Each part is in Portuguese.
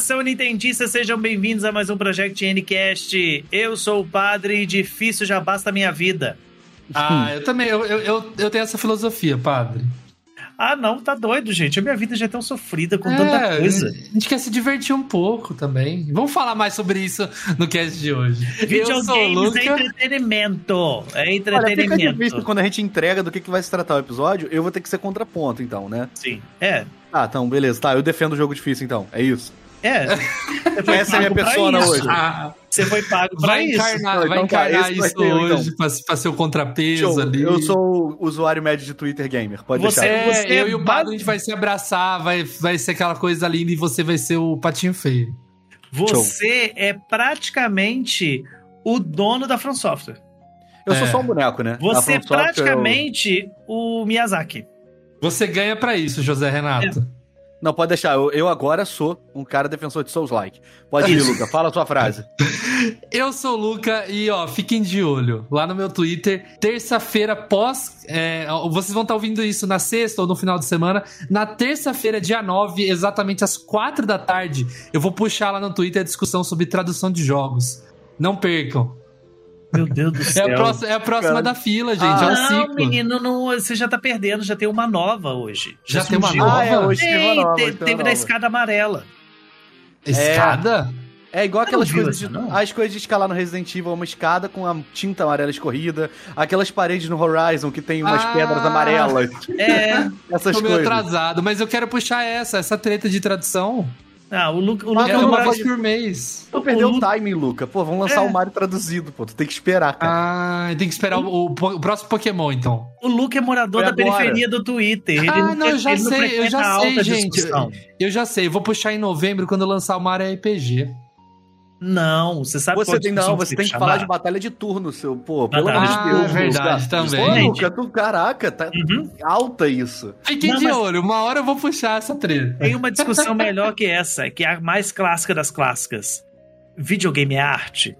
nação nintendista, sejam bem-vindos a mais um Project Ncast. Eu sou o padre e difícil já basta a minha vida. Ah, eu também, eu, eu, eu tenho essa filosofia, padre. Ah, não, tá doido, gente. A minha vida já é tão sofrida com é, tanta coisa. A gente quer se divertir um pouco também. Vamos falar mais sobre isso no cast de hoje. Videogames é entretenimento. É entretenimento. Olha, fica difícil quando a gente entrega do que, que vai se tratar o episódio, eu vou ter que ser contraponto, então, né? Sim. É. Ah, então, beleza. Tá, eu defendo o jogo difícil, então. É isso. É. Essa é a minha persona hoje. Ah, você foi pago pra vai isso. Encarnar, vai então, tá, encarnar isso ser, hoje então. pra, pra, ser o contrapeso Show. ali. Eu sou o usuário médio de Twitter Gamer. Pode você, deixar. É, você eu e o Pablo, a gente vai se abraçar, vai, vai ser aquela coisa linda e você vai ser o patinho feio. Você Show. é praticamente o dono da From Software. Eu é. sou só um boneco, né? Você é praticamente eu... o Miyazaki. Você ganha para isso, José Renato. É. Não, pode deixar. Eu, eu, agora sou um cara defensor de Souls-like. Pode ir, Luca. Fala a sua frase. eu sou o Luca e, ó, fiquem de olho. Lá no meu Twitter, terça-feira pós... É, vocês vão estar ouvindo isso na sexta ou no final de semana. Na terça-feira, dia 9, exatamente às quatro da tarde, eu vou puxar lá no Twitter a discussão sobre tradução de jogos. Não percam. Meu Deus do céu. É a próxima, é a próxima da fila, gente. Ah, é um não, ciclo. menino, não, você já tá perdendo. Já tem uma nova hoje. Já, já tem uma nova? Ah, é, hoje tem, uma nova, tem, teve da escada amarela. Escada? É, é igual aquelas coisas de, as coisas de escalar no Resident Evil, uma escada com a tinta amarela escorrida, aquelas paredes no Horizon que tem umas ah, pedras amarelas. É, essas Tô meio atrasado, mas eu quero puxar essa, essa treta de tradução. Ah, o Luca. O Luca é uma voz por mês. Tu perdeu o, o timing, Luca. Pô, vamos lançar é. o Mario traduzido, pô. Tu tem que esperar, cara. Ah, tem que esperar o, o, o próximo Pokémon, então. O Luca é morador da periferia do Twitter. Ele ah, não, eu já sei, eu já sei, gente. Discussão. Eu já sei. Eu vou puxar em novembro quando lançar o Mario RPG. Não, você sabe você tem Não, você tem que chamar? falar de batalha de turno, seu. Pô, pelo amor de Deus. É verdade, também. Pô, Luca, tu, caraca, tá uhum. alta isso. Fiquem de olho, uma hora eu vou puxar essa treta. Tem uma discussão melhor que essa, que é a mais clássica das clássicas. Videogame é arte?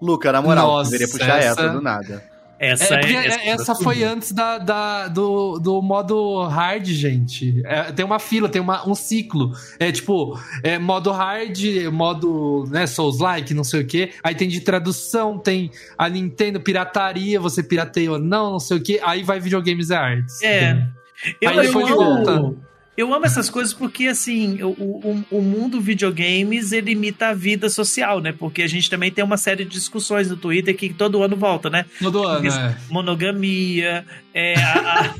Luca, na moral, Nossa, deveria puxar essa... essa do nada. Essa, é, é, essa, essa foi antes da, da, do, do modo hard, gente. É, tem uma fila, tem uma, um ciclo. É tipo, é modo hard, modo né, Souls-like, não sei o que. Aí tem de tradução, tem a Nintendo pirataria, você pirateia ou não, não sei o que. Aí vai videogames e artes. É. Eu, aí depois de volta. Eu amo essas coisas porque, assim, o, o, o, mundo videogames, ele imita a vida social, né? Porque a gente também tem uma série de discussões no Twitter que todo ano volta, né? Todo ano, é. Monogamia, é, a,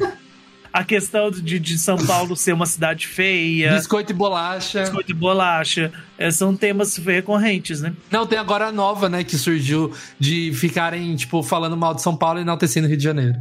a, questão de, de São Paulo ser uma cidade feia. Biscoito e bolacha. Biscoito e bolacha. É, são temas recorrentes, né? Não, tem agora a nova, né, que surgiu de ficarem, tipo, falando mal de São Paulo e enaltecendo o Rio de Janeiro.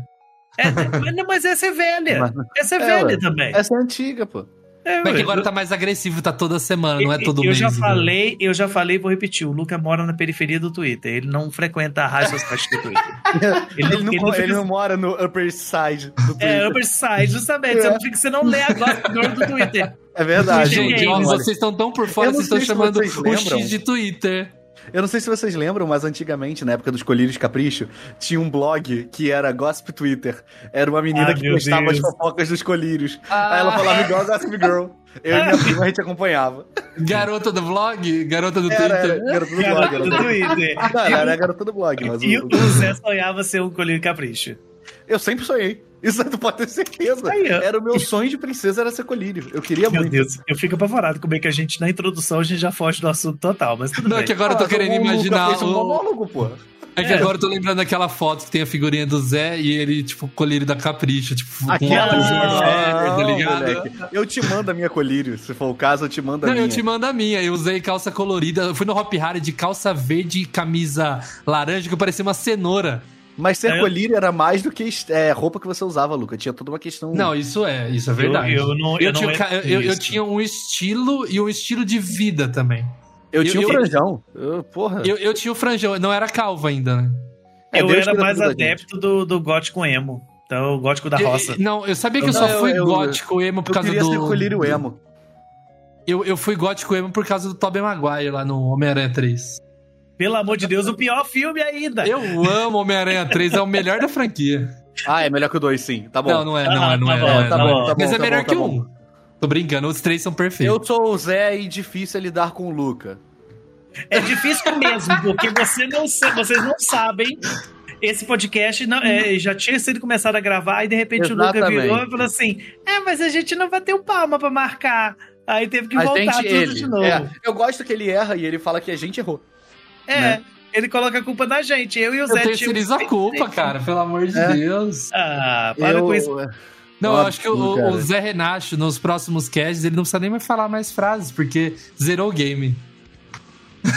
É, mas essa é velha. Mas, essa é, é velha ué, também. Essa é antiga, pô. É, mas que agora tá mais agressivo, tá toda semana, não é todo eu mês. Já falei, eu já falei, vou repetir. O Luca mora na periferia do Twitter. Ele não frequenta a rádio society do Twitter. Ele, ele, não, ele, não, ele não, mora no Upper Side do Twitter. É, Upper Side, justamente. É. Você, não, você não lê a Glassdoor do Twitter. É verdade. Gente, vocês estão tão por fora, vocês estão chamando o X de Twitter. Eu não sei se vocês lembram, mas antigamente, na época dos Colírios Capricho, tinha um blog que era Gossip Twitter. Era uma menina ah, que postava as fofocas dos colírios. Ah. Aí ela falava igual Gossip Girl. Eu e minha prima a gente acompanhava. Garota do blog? Garota do era, Twitter? Era, garota do blog. Garota do Twitter. Não, era garota do blog. Mas e o, o Zé sonhava ser um colírio capricho. Eu sempre sonhei. Isso tu pode ter certeza. Aí, era o meu sonho de princesa, era ser colírio. Eu queria meu muito. Meu Deus, eu fico apavorado como é que a gente, na introdução, a gente já foge do assunto total, mas tudo Não, bem. que agora eu tô ah, querendo imaginar o... um monólogo, pô. É que é. agora eu tô lembrando daquela foto que tem a figurinha do Zé e ele, tipo, colírio da Capricho, tipo, Aquela com ah, tá ligado? Moleque. Eu te mando a minha colírio, se for o caso, eu te mando a Não, minha. eu te mando a minha. Eu usei calça colorida, eu fui no Hop Harry de calça verde e camisa laranja que parecia uma cenoura. Mas ser é. colírio era mais do que é, roupa que você usava, Luca. Tinha toda uma questão. Não, isso é, isso é verdade. Eu, eu não, eu, eu, tinha, não eu, eu, tinha um estilo e um estilo de vida também. Eu, tinha o franjão. porra. Eu, eu tinha o franjão, não era calvo ainda, né? É, eu era mais adepto do, do gótico emo. Então, o gótico da roça. não, eu sabia que eu, só fui gótico emo por causa do. Eu queria ser colírio emo. Eu, eu fui gótico emo por causa do Tobey Maguire lá no Homem-Aranha 3. Pelo amor de Deus, o pior filme ainda. Eu amo Homem-Aranha 3, é o melhor da franquia. Ah, é melhor que o 2, sim. Tá bom. Não, não é, não é, não é. Tá bom, tá bom. Mas é melhor que o 1. Tô brincando, os três são perfeitos. Eu sou o Zé e difícil é lidar com o Luca. É difícil mesmo, porque você não, vocês não sabem. Esse podcast não, é, já tinha sido começado a gravar e de repente Exatamente. o Luca virou e falou assim: É, mas a gente não vai ter um palma pra marcar. Aí teve que a voltar gente, tudo ele, de novo. É, eu gosto que ele erra e ele fala que a gente errou. É. Né? Ele coloca a culpa na gente. Eu e o Zé. Eu terceirizo a culpa, cara, pelo amor de é. Deus. Ah, para eu... com isso. Não, Óbvio, eu acho que o, o, Zé Renato, nos próximos casts, ele não precisa nem mais falar mais frases, porque zerou o game.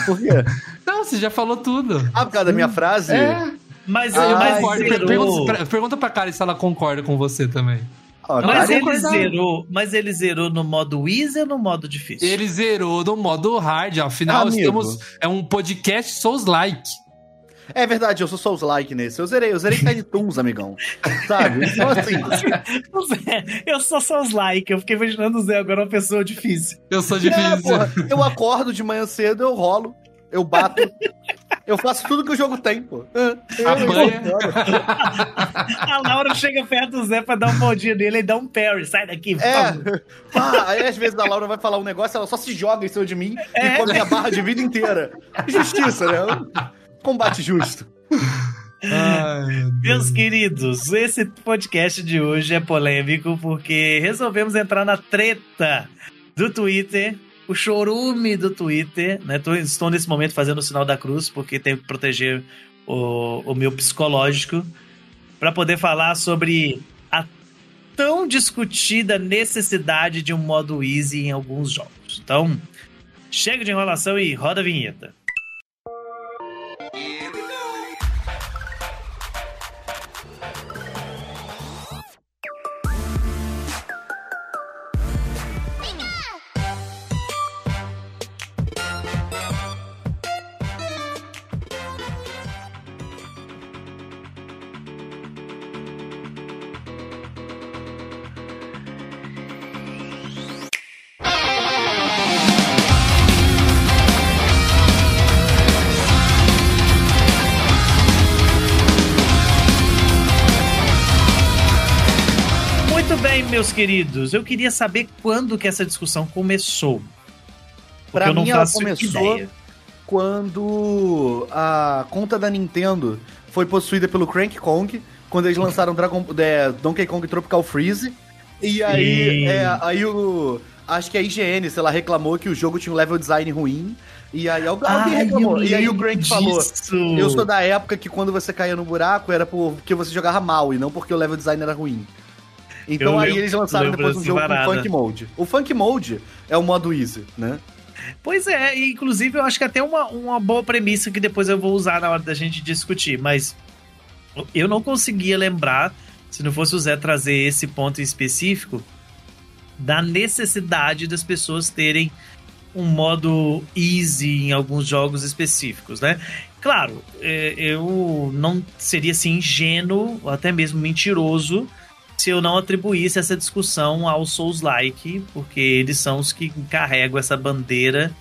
Por quê? Não, você já falou tudo. Ah, por causa da minha frase? É. Mas ah, eu concordo. Pergunta, pergunta pra Karen se ela concorda com você também. Oh, mas ele zerou, mas ele zerou no modo easy ou no modo difícil? Ele zerou no modo hard, afinal Amigo. estamos é um podcast Souls like. É verdade, eu sou Souls like nesse. Eu zerei, eu zerei Tiny Toons, amigão. Sabe? Então assim. eu sou Souls like, eu fiquei imaginando o Zé agora uma pessoa difícil. Eu sou difícil. É, porra, eu acordo de manhã cedo, eu rolo, eu bato. Eu faço tudo que o jogo tem, pô. Apanha. A Laura chega perto do Zé pra dar um bondinho nele e dá um parry. Sai daqui, é. Ah, aí às vezes a Laura vai falar um negócio, ela só se joga em cima de mim é. e come a barra de vida inteira. Justiça, né? Combate justo. Ai, Meus queridos, esse podcast de hoje é polêmico porque resolvemos entrar na treta do Twitter o chorume do Twitter, né? Tô, estou nesse momento fazendo o sinal da cruz, porque tenho que proteger o, o meu psicológico, para poder falar sobre a tão discutida necessidade de um modo easy em alguns jogos. Então, chega de enrolação e roda a vinheta. Meus queridos, eu queria saber quando que essa discussão começou. Para mim, ela começou ideia. quando a conta da Nintendo foi possuída pelo Crank Kong, quando eles lançaram Dragon, é, Donkey Kong Tropical Freeze. E aí, é, aí o. Acho que a IGN, sei lá, reclamou que o jogo tinha um level design ruim. E aí alguém Ai, reclamou. E aí o Crank falou: Eu sou da época que quando você caía no buraco era porque você jogava mal e não porque o level design era ruim. Então eu aí eles lançaram depois um jogo com Funk Mode. O Funk Mode é o modo easy, né? Pois é, inclusive eu acho que até uma, uma boa premissa que depois eu vou usar na hora da gente discutir, mas eu não conseguia lembrar, se não fosse o Zé trazer esse ponto em específico, da necessidade das pessoas terem um modo easy em alguns jogos específicos, né? Claro, é, eu não seria assim ingênuo, ou até mesmo mentiroso, se eu não atribuísse essa discussão ao Souls-like, porque eles são os que carregam essa bandeira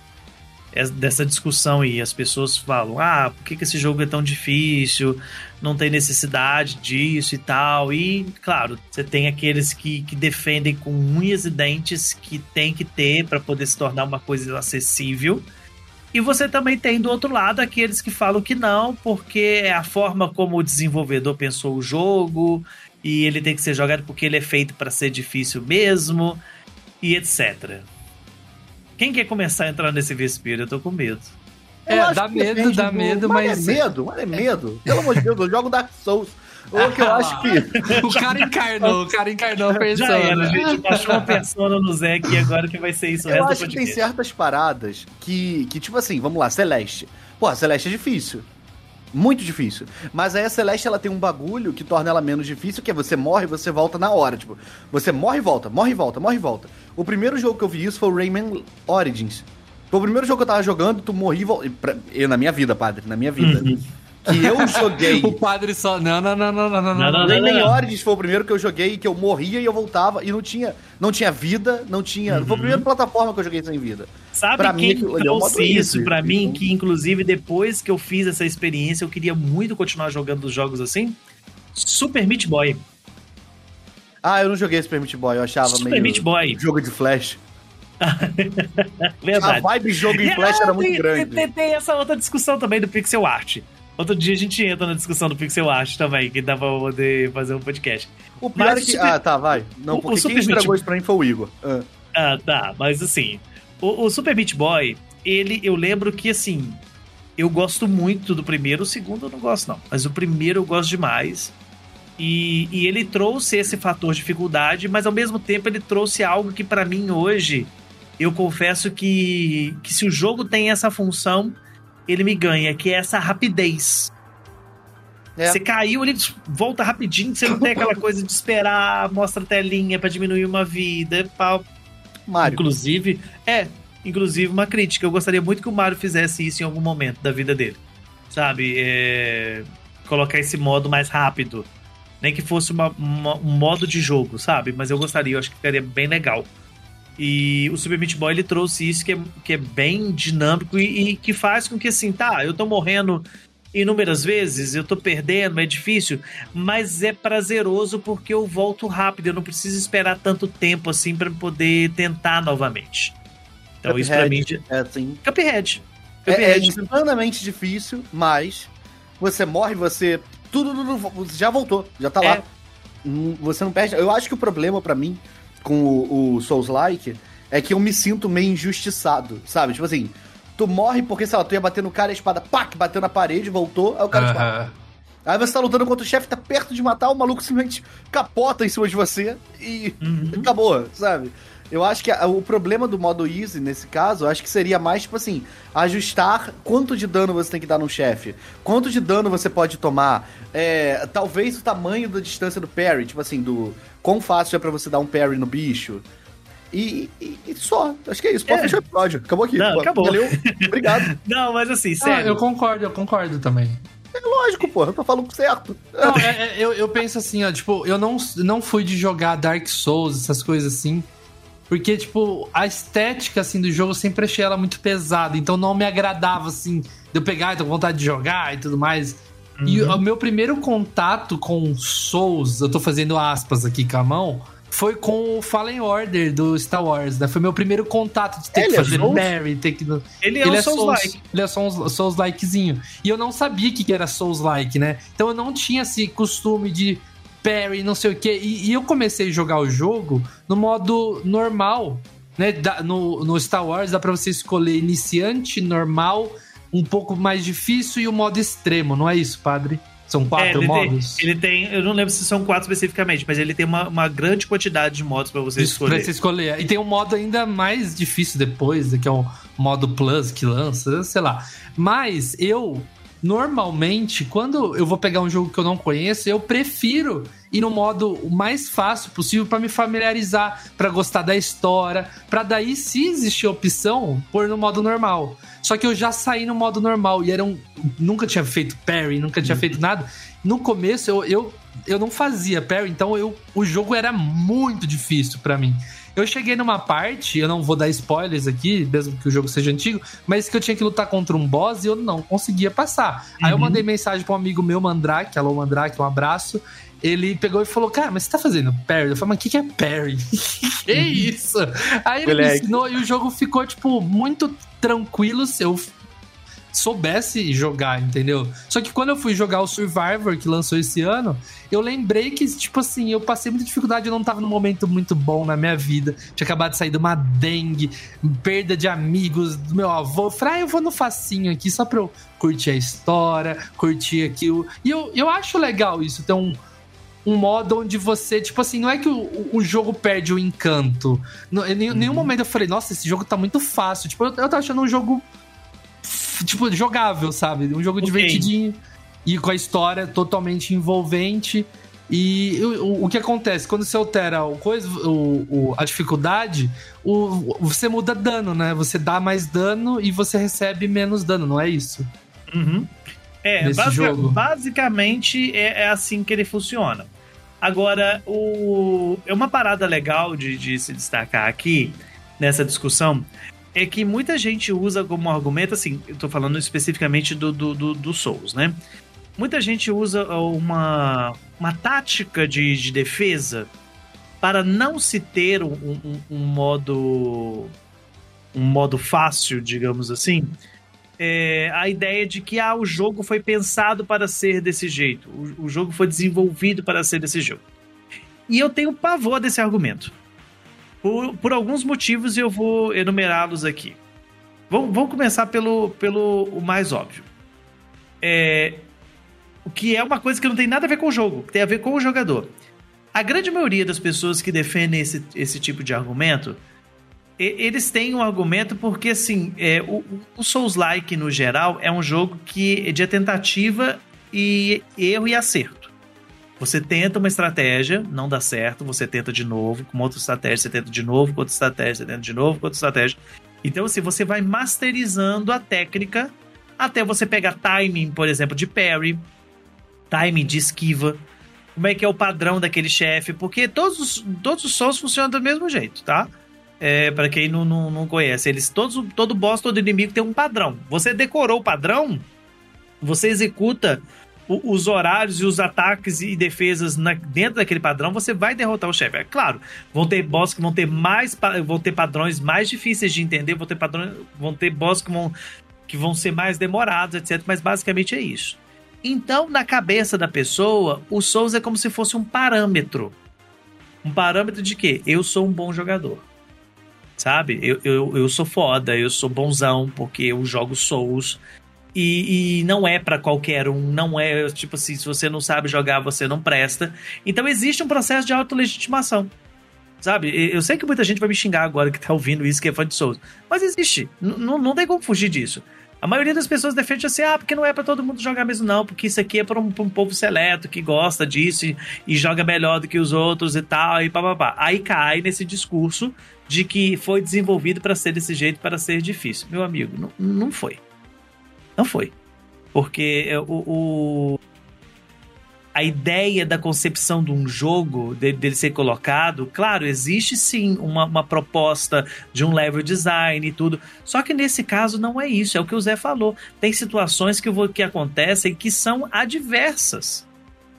dessa discussão aí. As pessoas falam: ah, por que, que esse jogo é tão difícil? Não tem necessidade disso e tal. E, claro, você tem aqueles que, que defendem com unhas e dentes que tem que ter para poder se tornar uma coisa acessível. E você também tem do outro lado aqueles que falam que não, porque é a forma como o desenvolvedor pensou o jogo, e ele tem que ser jogado porque ele é feito para ser difícil mesmo e etc. Quem quer começar a entrar nesse vespeiro? Eu tô com medo. É, dá medo, dá do... medo, mas. Mas é medo, mas é medo. Pelo amor de Deus, eu jogo Dark Souls. Ou que eu acho que. o cara encarnou, o cara encarnou a persona. Já era, gente. Baixou uma persona no Zé aqui agora que vai ser isso o Eu acho que tem certas paradas que, que, tipo assim, vamos lá, Celeste. Pô, Celeste é difícil muito difícil. Mas aí a Celeste ela tem um bagulho que torna ela menos difícil, que é você morre e você volta na hora. Tipo, você morre e volta, morre e volta, morre e volta. O primeiro jogo que eu vi isso foi o Rayman Origins. Foi o primeiro jogo que eu tava jogando, tu morri e volta. Eu, na minha vida, padre, na minha vida. Uhum que eu joguei. o padre só. Não, não, não, não, não, não. não, não, Nem Origins foi o primeiro que eu joguei, que eu morria e eu voltava e não tinha, não tinha vida, não tinha. Uhum. Foi a primeira plataforma que eu joguei sem vida. Sabe pra quem mim, trouxe isso pra mim? Que inclusive depois que eu fiz essa experiência, eu queria muito continuar jogando os jogos assim? Super Meat Boy. Ah, eu não joguei Super Meat Boy, eu achava Super meio... Meat Boy. Jogo de flash. Verdade. A vibe de jogo em flash era muito tem, grande. Tem, tem, essa outra discussão também do pixel art. Outro dia a gente entra na discussão do pixel art também, que dá pra poder fazer um podcast. O pior mas, é que... Ah, tá, vai. Não, o, porque o Super quem estragou Meat... isso pra mim foi o Igor. Ah, ah tá, mas assim, o, o Super Meat Boy, ele, eu lembro que assim, eu gosto muito do primeiro, o segundo eu não gosto não, mas o primeiro eu gosto demais. E, e ele trouxe esse fator dificuldade, mas ao mesmo tempo ele trouxe algo que para mim hoje, eu confesso que, que se o jogo tem essa função, ele me ganha, que é essa rapidez. É. Você caiu, ele volta rapidinho, você não tem aquela coisa de esperar, mostra a telinha para diminuir uma vida. Pau. Mario. Inclusive, é, inclusive uma crítica. Eu gostaria muito que o Mario fizesse isso em algum momento da vida dele. Sabe? É... Colocar esse modo mais rápido. Nem que fosse uma, uma, um modo de jogo, sabe? Mas eu gostaria, eu acho que ficaria bem legal. E o Super Meat Boy ele trouxe isso que é, que é bem dinâmico e, e, que faz com que assim, tá, eu tô morrendo inúmeras vezes, eu tô perdendo, é difícil, mas é prazeroso porque eu volto rápido, eu não preciso esperar tanto tempo assim para poder tentar novamente. Então Cuphead, isso pra mim é assim. Cuphead. Cuphead. É, é insanamente difícil, mas você morre, você tudo, tudo já voltou, já tá é. lá. Você não perde. Eu acho que o problema para mim com o, o Souls-like é que eu me sinto meio injustiçado, sabe? Tipo assim, tu morre porque, sei lá, tu ia bater no cara e a espada, pac, bateu na parede, voltou, aí o cara uh -huh. Aí você tá lutando contra o chefe, tá perto de matar, o maluco simplesmente capota em cima de você e uhum. acabou, sabe? Eu acho que a, o problema do modo easy, nesse caso, acho que seria mais, tipo assim, ajustar quanto de dano você tem que dar no chefe, quanto de dano você pode tomar, é, talvez o tamanho da distância do parry, tipo assim, do quão fácil é para você dar um parry no bicho. E, e, e, só. Acho que é isso. Pode é. fechar o episódio. Acabou aqui. Não, acabou. Valeu. Obrigado. Não, mas assim, ah, sério. Ah, eu concordo, eu concordo também. É lógico, pô, eu tô falando certo. Não, é, é, eu, eu penso assim, ó, tipo, eu não, não fui de jogar Dark Souls, essas coisas assim. Porque, tipo, a estética, assim, do jogo eu sempre achei ela muito pesada. Então não me agradava, assim, de eu pegar e ter vontade de jogar e tudo mais. Uhum. E o meu primeiro contato com Souls, eu tô fazendo aspas aqui com a mão, foi com o Fallen Order do Star Wars, né? Foi meu primeiro contato de ter ele que é fazer é parry, ter que... Ele é ele um é Souls-like. Souls, ele é Souls, Souls-likezinho. E eu não sabia que era Souls-like, né? Então eu não tinha esse costume de parry, não sei o que. E, e, eu comecei a jogar o jogo no modo normal, né? Da, no, no Star Wars dá pra você escolher iniciante, normal, um pouco mais difícil e o modo extremo, não é isso, padre? São quatro é, ele modos? Tem, ele tem, eu não lembro se são quatro especificamente, mas ele tem uma, uma grande quantidade de modos para você Isso, escolher. Pra você escolher. E tem um modo ainda mais difícil depois, que é o modo Plus que lança, sei lá. Mas eu normalmente, quando eu vou pegar um jogo que eu não conheço, eu prefiro ir no modo mais fácil possível para me familiarizar, para gostar da história, para daí, se existir opção, pôr no modo normal. Só que eu já saí no modo normal e era um, nunca tinha feito parry, nunca tinha feito nada. No começo eu, eu, eu não fazia parry, então eu, o jogo era muito difícil para mim. Eu cheguei numa parte, eu não vou dar spoilers aqui, mesmo que o jogo seja antigo, mas que eu tinha que lutar contra um boss e eu não conseguia passar. Uhum. Aí eu uhum. mandei mensagem pra um amigo meu, Mandrake, alô Mandrake, um abraço. Ele pegou e falou, cara, mas você tá fazendo parry? Eu falei, mas o que, que é parry? que isso? Aí ele me ensinou e o jogo ficou, tipo, muito tranquilo. Eu soubesse jogar, entendeu? Só que quando eu fui jogar o Survivor, que lançou esse ano, eu lembrei que, tipo assim, eu passei muita dificuldade, eu não tava num momento muito bom na minha vida. Tinha acabado de sair de uma dengue, perda de amigos do meu avô. Eu falei, ah, eu vou no facinho aqui só pra eu curtir a história, curtir aquilo. E eu, eu acho legal isso, ter um um modo onde você, tipo assim, não é que o, o jogo perde o encanto. Em nenhum uhum. momento eu falei, nossa, esse jogo tá muito fácil. Tipo, eu, eu tô achando um jogo tipo, jogável, sabe? Um jogo okay. divertidinho e com a história totalmente envolvente. E o, o, que acontece? Quando você altera o coisa, o, o, a dificuldade, o, você muda dano, né? Você dá mais dano e você recebe menos dano, não é isso? Uhum. É, basic, basicamente é, é, assim que ele funciona. Agora, o, é uma parada legal de, de se destacar aqui nessa discussão é que muita gente usa como argumento, assim, eu tô falando especificamente do, do, do, do Souls, né? Muita gente usa uma, uma tática de, de defesa para não se ter um, um, um modo um modo fácil, digamos assim, é, a ideia de que ah, o jogo foi pensado para ser desse jeito, o, o jogo foi desenvolvido para ser desse jogo. E eu tenho pavor desse argumento. Por, por alguns motivos eu vou enumerá-los aqui. Vamos, vamos começar pelo, pelo o mais óbvio. É, o que é uma coisa que não tem nada a ver com o jogo, que tem a ver com o jogador. A grande maioria das pessoas que defendem esse, esse tipo de argumento, eles têm um argumento porque, assim, é, o, o Souls-like, no geral, é um jogo que é de tentativa e erro e acerto. Você tenta uma estratégia, não dá certo, você tenta de novo, com outra estratégia, você tenta de novo, com outra estratégia, você tenta de novo, com outra estratégia. Então, assim, você vai masterizando a técnica até você pegar timing, por exemplo, de parry, timing de esquiva, como é que é o padrão daquele chefe, porque todos os, todos os funcionam do mesmo jeito, tá? É, para quem não, não, não conhece, eles todos, todo boss, todo inimigo tem um padrão. Você decorou o padrão, você executa o, os horários e os ataques e defesas na, dentro daquele padrão, você vai derrotar o chefe. É claro, vão ter boss que vão ter mais vão ter padrões mais difíceis de entender, vão ter padrões, vão ter boss que vão, que vão ser mais demorados, etc. Mas basicamente é isso. Então, na cabeça da pessoa, o Souls é como se fosse um parâmetro. Um parâmetro de que eu sou um bom jogador. Sabe? Eu, eu, eu sou foda, eu sou bonzão, porque eu jogo Souls. E, e não é para qualquer um, não é tipo assim, se você não sabe jogar, você não presta. Então existe um processo de autolegitimação. Sabe? Eu sei que muita gente vai me xingar agora que tá ouvindo isso, que é fã de Souls. Mas existe. N não tem como fugir disso. A maioria das pessoas defende assim, ah, porque não é para todo mundo jogar mesmo, não, porque isso aqui é para um, um, povo seleto que gosta disso e, e, joga melhor do que os outros e tal, e papapá. Aí cai nesse discurso de que foi desenvolvido para ser desse jeito, para ser difícil. Meu amigo, não, não foi. Não foi. Porque é, o, o a ideia da concepção de um jogo, dele, dele ser colocado, claro, existe sim uma, uma, proposta de um level design e tudo. Só que nesse caso não é isso, é o que o Zé falou. Tem situações que, que acontecem que são adversas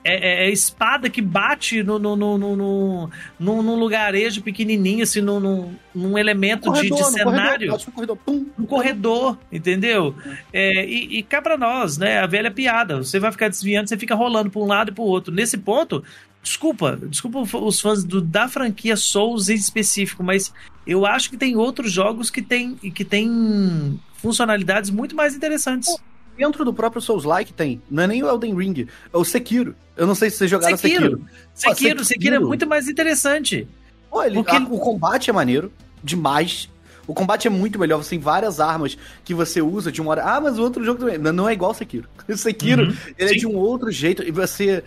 é, é, é, espada que bate no, no, no, no, no, no lugarejo pequenininho, assim, no, no, num elemento corredor, de, de cenário. Corredor, corredor, pum, no corredor, entendeu? É, e, e cá pra nós, né? A velha piada. Você vai ficar desviando, você fica rolando pra um lado e pro outro. Nesse ponto, desculpa, desculpa os fãs do, da franquia Souls em específico, mas eu acho que tem outros jogos que tem, que tem funcionalidades muito mais interessantes. Dentro do próprio Souls-like tem. Não é nem o Elden Ring, é o Sekiro. Eu não sei se vocês jogaram Sekiro. Sekiro. Sekiro, Sekiro, Sekiro é muito mais interessante. Pô, ele, Porque... a, o combate é maneiro, demais. O combate é muito melhor, você tem várias armas que você usa de uma hora. Ah, mas o outro jogo também. Não, não é igual o Sekiro. O Sekiro, uhum, ele sim. é de um outro jeito. E você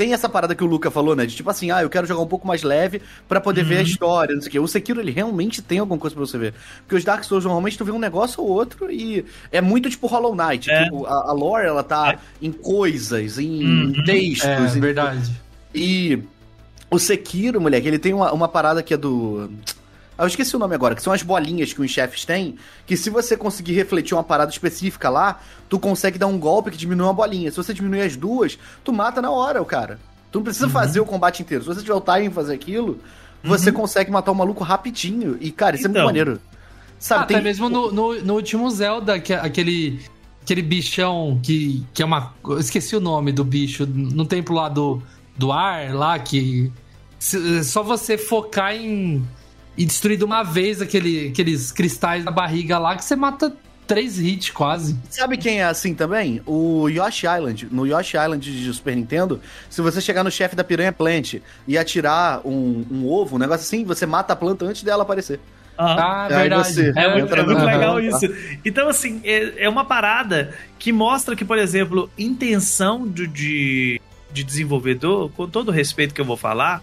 tem essa parada que o Luca falou, né? De tipo assim, ah, eu quero jogar um pouco mais leve para poder uhum. ver a uhum. história, não sei o quê. O Sekiro, ele realmente tem alguma coisa pra você ver. Porque os Dark Souls, normalmente, tu vê um negócio ou outro e é muito tipo Hollow Knight. É. Tipo, a, a, lore, ela tá é. em coisas, em uhum. textos. É, em... verdade. E o Sekiro, moleque, ele tem uma, uma parada que é do... Eu esqueci o nome agora, que são as bolinhas que os chefes têm, que se você conseguir refletir uma parada específica lá, tu consegue dar um golpe que diminui uma bolinha. Se você diminuir as duas, tu mata na hora o cara. Tu não precisa uhum. fazer o combate inteiro. Se você tiver o timing fazer aquilo, você uhum. consegue matar o maluco rapidinho. E, cara, isso então. é muito então. maneiro. Sabe, ah, tem... Até mesmo no, no, no, último Zelda, que é aquele, aquele bichão que, que é uma. Eu esqueci o nome do bicho. No templo lá do, do ar, lá, que. Só você focar em e destruir de uma vez aquele, aqueles cristais da barriga lá que você mata três hits quase. Sabe quem é assim também? O Yoshi Island. No Yoshi Island de Super Nintendo, se você chegar no chefe da Piranha Plant e atirar um, um ovo, um negócio assim, você mata a planta antes dela aparecer. Ah, ah verdade. Você é, muito, é muito legal isso. Então, assim, é, é uma parada que mostra que, por exemplo, intenção de, de, de desenvolvedor, com todo o respeito que eu vou falar,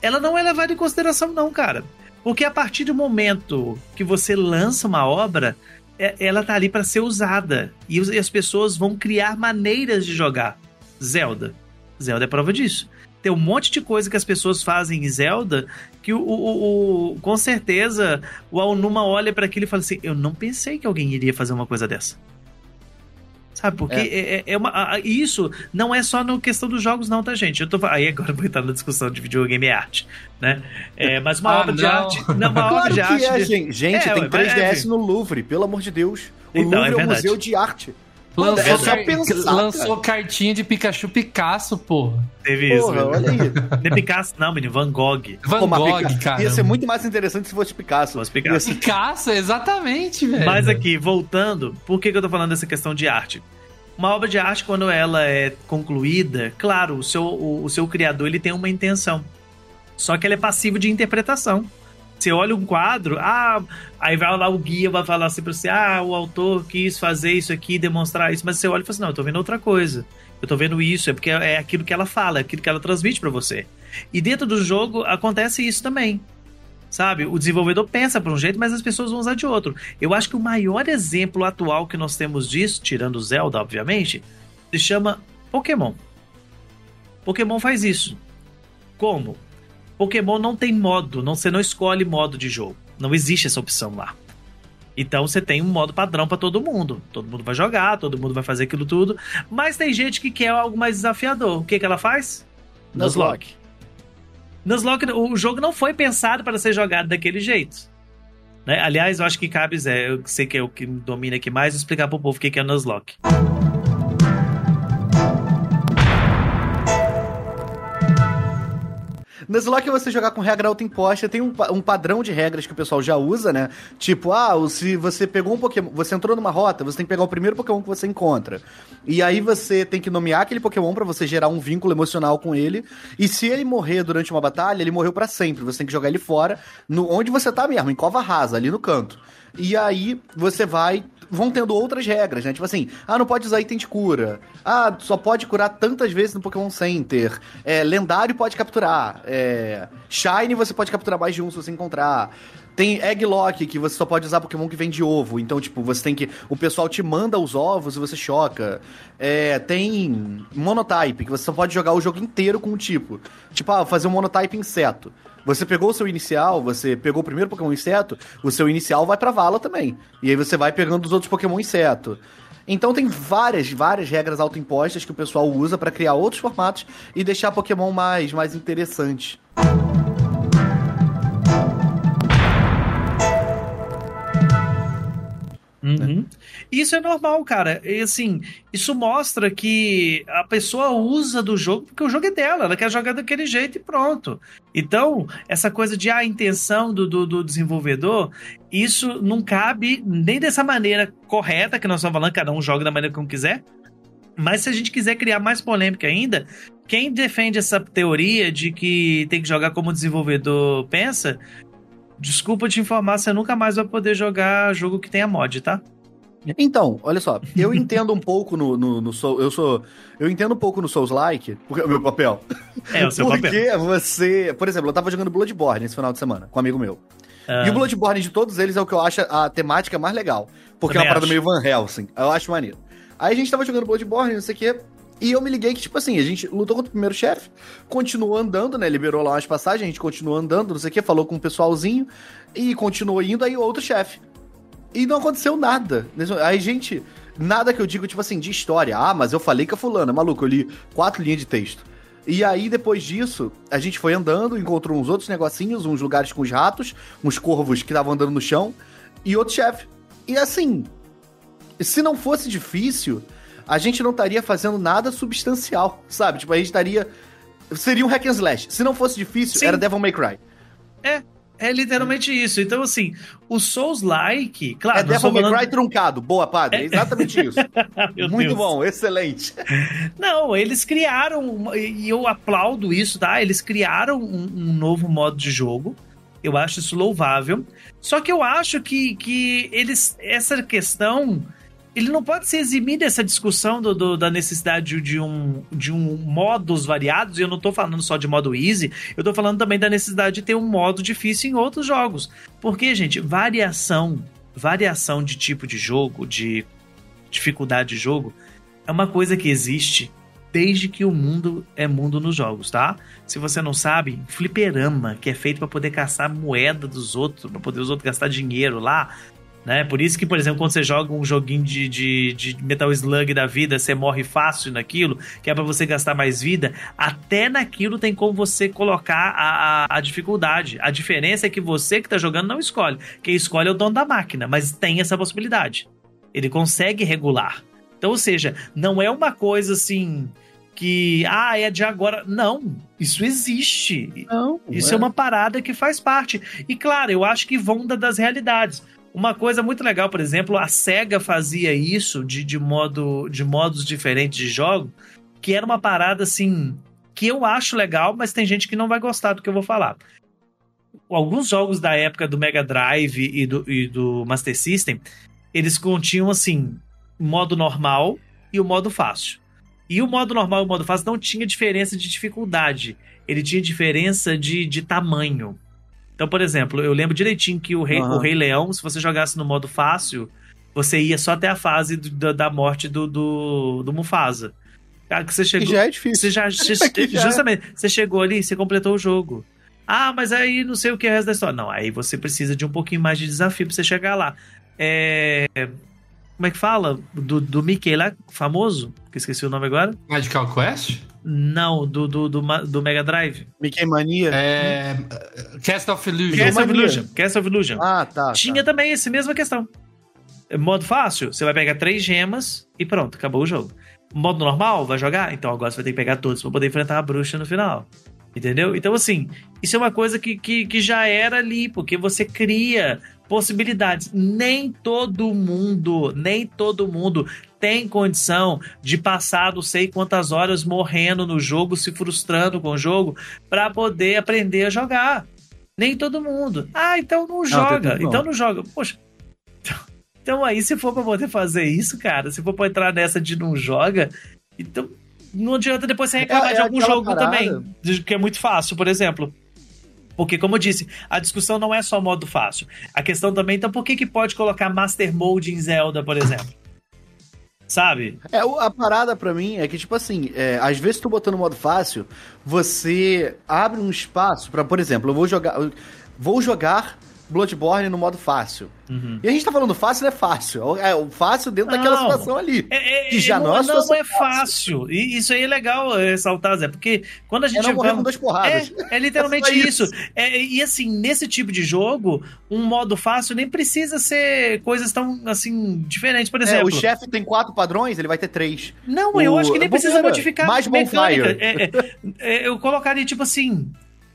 ela não é levada em consideração, não, cara. Porque a partir do momento que você lança uma obra, é, ela tá ali para ser usada. E as pessoas vão criar maneiras de jogar. Zelda. Zelda é prova disso. Tem um monte de coisa que as pessoas fazem em Zelda que o, o, o com certeza o Aonuma olha para aquilo e fala assim: Eu não pensei que alguém iria fazer uma coisa dessa. Sabe? Porque é. É, é uma, isso não é só na questão dos jogos, não, tá, gente? Eu tô aí agora vou entrar na discussão de videogame e arte, né? É, mas uma ah, obra não. de arte. Não, uma claro obra de arte. É, gente, gente é, tem 3DS no Louvre, pelo amor de Deus. O então, Louvre é, um museu de arte. Lançou, é só pensar, lançou cartinha de Pikachu Picasso, porra. Teve porra, isso. olha aí. Não é Picasso, não, menino. Van Gogh. Van Pô, Gogh, cara. Ia ser muito mais interessante se fosse Picasso. Fosse Picasso. Ser... Picasso, exatamente, velho. Mas aqui, voltando, por que, que eu tô falando dessa questão de arte? Uma obra de arte, quando ela é concluída, claro, o seu, o, o seu criador ele tem uma intenção. Só que ele é passivo de interpretação. Você olha um quadro, ah, aí vai lá o guia, vai falar assim pra você, ah, o autor quis fazer isso aqui, demonstrar isso, mas você olha e fala assim, não, eu tô vendo outra coisa. Eu tô vendo isso, é porque é aquilo que ela fala, é aquilo que ela transmite para você. E dentro do jogo acontece isso também. Sabe? O desenvolvedor pensa por um jeito, mas as pessoas vão usar de outro. Eu acho que o maior exemplo atual que nós temos disso, tirando Zelda, obviamente, se chama Pokémon. Pokémon faz isso. Como? Pokémon não tem modo, não, você não escolhe modo de jogo. Não existe essa opção lá. Então você tem um modo padrão para todo mundo. Todo mundo vai jogar, todo mundo vai fazer aquilo tudo. Mas tem gente que quer algo mais desafiador. O que, que ela faz? Nuzlocke. Nuzlocke, o jogo não foi pensado para ser jogado daquele jeito. Né? Aliás, eu acho que cabe, Zé, eu sei que é o que domina aqui mais, explicar pro povo o que, que é Nuzlocke. Nuzlocke é você jogar com regra autoimposta, tem um, um padrão de regras que o pessoal já usa, né? Tipo, ah, se você pegou um Pokémon, você entrou numa rota, você tem que pegar o primeiro Pokémon que você encontra. E aí você tem que nomear aquele Pokémon para você gerar um vínculo emocional com ele. E se ele morrer durante uma batalha, ele morreu para sempre. Você tem que jogar ele fora, no onde você tá mesmo, em cova rasa, ali no canto. E aí você vai vão tendo outras regras, né? Tipo assim, ah, não pode usar item de cura. Ah, só pode curar tantas vezes no Pokémon Center. É, lendário pode capturar. É, Shine você pode capturar mais de um se você encontrar. Tem Egg Lock, que você só pode usar Pokémon que vem de ovo. Então, tipo, você tem que. O pessoal te manda os ovos e você choca. É, tem Monotype, que você só pode jogar o jogo inteiro com o tipo. Tipo, ah, fazer um Monotype inseto. Você pegou o seu inicial, você pegou o primeiro Pokémon inseto, o seu inicial vai pra vala também. E aí você vai pegando os outros Pokémon inseto. Então tem várias, várias regras autoimpostas que o pessoal usa para criar outros formatos e deixar Pokémon mais, mais interessante. Uhum. Isso é normal, cara. E assim, isso mostra que a pessoa usa do jogo porque o jogo é dela, ela quer jogar daquele jeito e pronto. Então, essa coisa de ah, a intenção do, do, do desenvolvedor, isso não cabe nem dessa maneira correta que nós estamos falando, cada um joga da maneira como quiser. Mas se a gente quiser criar mais polêmica ainda, quem defende essa teoria de que tem que jogar como o desenvolvedor pensa, Desculpa te informar, você nunca mais vai poder jogar jogo que tenha mod, tá? Então, olha só, eu entendo um pouco no, no, no Soul, eu sou, eu entendo um pouco no Souls Like, porque é o meu papel. É o seu porque papel. Porque você, por exemplo, eu tava jogando Bloodborne esse final de semana com um amigo meu. Ah. E o Bloodborne de todos eles é o que eu acho a temática mais legal, porque Também é uma parada meio Van Helsing. Eu acho maneiro. Aí a gente tava jogando Bloodborne, não sei o quê, e eu me liguei que, tipo assim, a gente lutou contra o primeiro chefe, continuou andando, né? Liberou lá umas passagens, a gente continuou andando, não sei o que, falou com o pessoalzinho, e continuou indo, aí outro chefe. E não aconteceu nada. Aí, gente, nada que eu digo, tipo assim, de história. Ah, mas eu falei com a fulana, maluco, eu li quatro linhas de texto. E aí, depois disso, a gente foi andando, encontrou uns outros negocinhos, uns lugares com os ratos, uns corvos que estavam andando no chão, e outro chefe. E assim, se não fosse difícil, a gente não estaria fazendo nada substancial, sabe? Tipo, a gente estaria. Seria um hack and slash. Se não fosse difícil, Sim. era Devil May Cry. É, é literalmente isso. Então, assim, o Souls-like, claro. É Devil May falando... Cry truncado. Boa, padre. É exatamente isso. Muito Deus. bom, excelente. Não, eles criaram, e eu aplaudo isso, tá? Eles criaram um, um, novo modo de jogo. Eu acho isso louvável. Só que eu acho que, que eles. Essa questão ele não pode se eximir dessa discussão do, do, da necessidade de um, de um modos variados, e eu não estou falando só de modo easy, eu estou falando também da necessidade de ter um modo difícil em outros jogos. Porque, gente, variação, variação de tipo de jogo, de dificuldade de jogo, é uma coisa que existe desde que o mundo é mundo nos jogos, tá? Se você não sabe, fliperama, que é feito para poder caçar moeda dos outros, para poder os outros gastar dinheiro lá, Né? Por isso que, por exemplo, quando você joga um joguinho de, de, de Metal Slug da vida, você morre fácil naquilo, que é para você gastar mais vida, até naquilo tem como você colocar a, a, a, dificuldade. A diferença é que você que tá jogando não escolhe. Quem escolhe é o dono da máquina, mas tem essa possibilidade. Ele consegue regular. Então, ou seja, não é uma coisa assim que, ah, é de agora. Não, isso existe. Não, isso é. é uma parada que faz parte. E claro, eu acho que vão das realidades. Uma coisa muito legal, por exemplo, a SEGA fazia isso de, de, modo, de modos diferentes de jogo, que era uma parada assim, que eu acho legal, mas tem gente que não vai gostar do que eu vou falar. Alguns jogos da época do Mega Drive e do, e do Master System, eles continham assim, modo normal e o modo fácil. E o modo normal e o modo fácil não tinha diferença de dificuldade, ele tinha diferença de, de tamanho. Então, por exemplo, eu lembro direitinho que o Rei, uhum. o Rei Leão, se você jogasse no modo fácil, você ia só até a fase do, da morte do, do, do Mufasa. Cara, que você chegou. já é difícil. Você já, já justamente, você chegou ali, você completou o jogo. Ah, mas aí não sei o que é o resto da história. Não, aí você precisa de um pouquinho mais de desafio pra você chegar lá. É. Como é que fala? Do, do Mickey lá, famoso, que esqueci o nome agora. Magical Quest? Não, do, do, do, do Mega Drive. Mickey Mania? É. Cast of Illusion. Cast of Illusion. Cast of Illusion. Ah, tá. Tinha tá. também essa mesma questão. Modo fácil, você vai pegar três gemas e pronto, acabou o jogo. Modo normal, vai jogar? Então agora você vai ter que pegar todos pra poder enfrentar a bruxa no final. Entendeu? Então, assim, isso é uma coisa que, que, que já era ali, porque você cria possibilidades. Nem todo mundo, nem todo mundo tem condição de passar não sei quantas horas morrendo no jogo, se frustrando com o jogo, para poder aprender a jogar. Nem todo mundo. Ah, então não joga. Não, então não joga. Poxa. Então aí, se for pra poder fazer isso, cara, se for pra entrar nessa de não joga, então não adianta depois você reclamar é, de é algum jogo parada. também, que é muito fácil, por exemplo. Porque, como eu disse, a discussão não é só modo fácil. A questão também, então, por que, que pode colocar Master Mode em Zelda, por exemplo? Sabe? É, a parada para mim é que, tipo assim, é, às vezes tu botando modo fácil, você abre um espaço para, por exemplo, eu vou jogar. Eu vou jogar Bloodborne no modo fácil. Uhum. E a gente tá falando fácil, não é fácil. É o fácil dentro não, daquela situação ali. É, é, que já não, não, não é fácil. E isso aí é legal ressaltar, Zé, porque quando a gente. É não morrer com duas porradas. É, é literalmente é isso. isso. É, e assim, nesse tipo de jogo, um modo fácil nem precisa ser coisas tão assim, diferentes. Por é, exemplo. o chefe tem quatro padrões, ele vai ter três. Não, o... eu acho que nem precisa modificar mais mecânica. eu colocaria, tipo assim.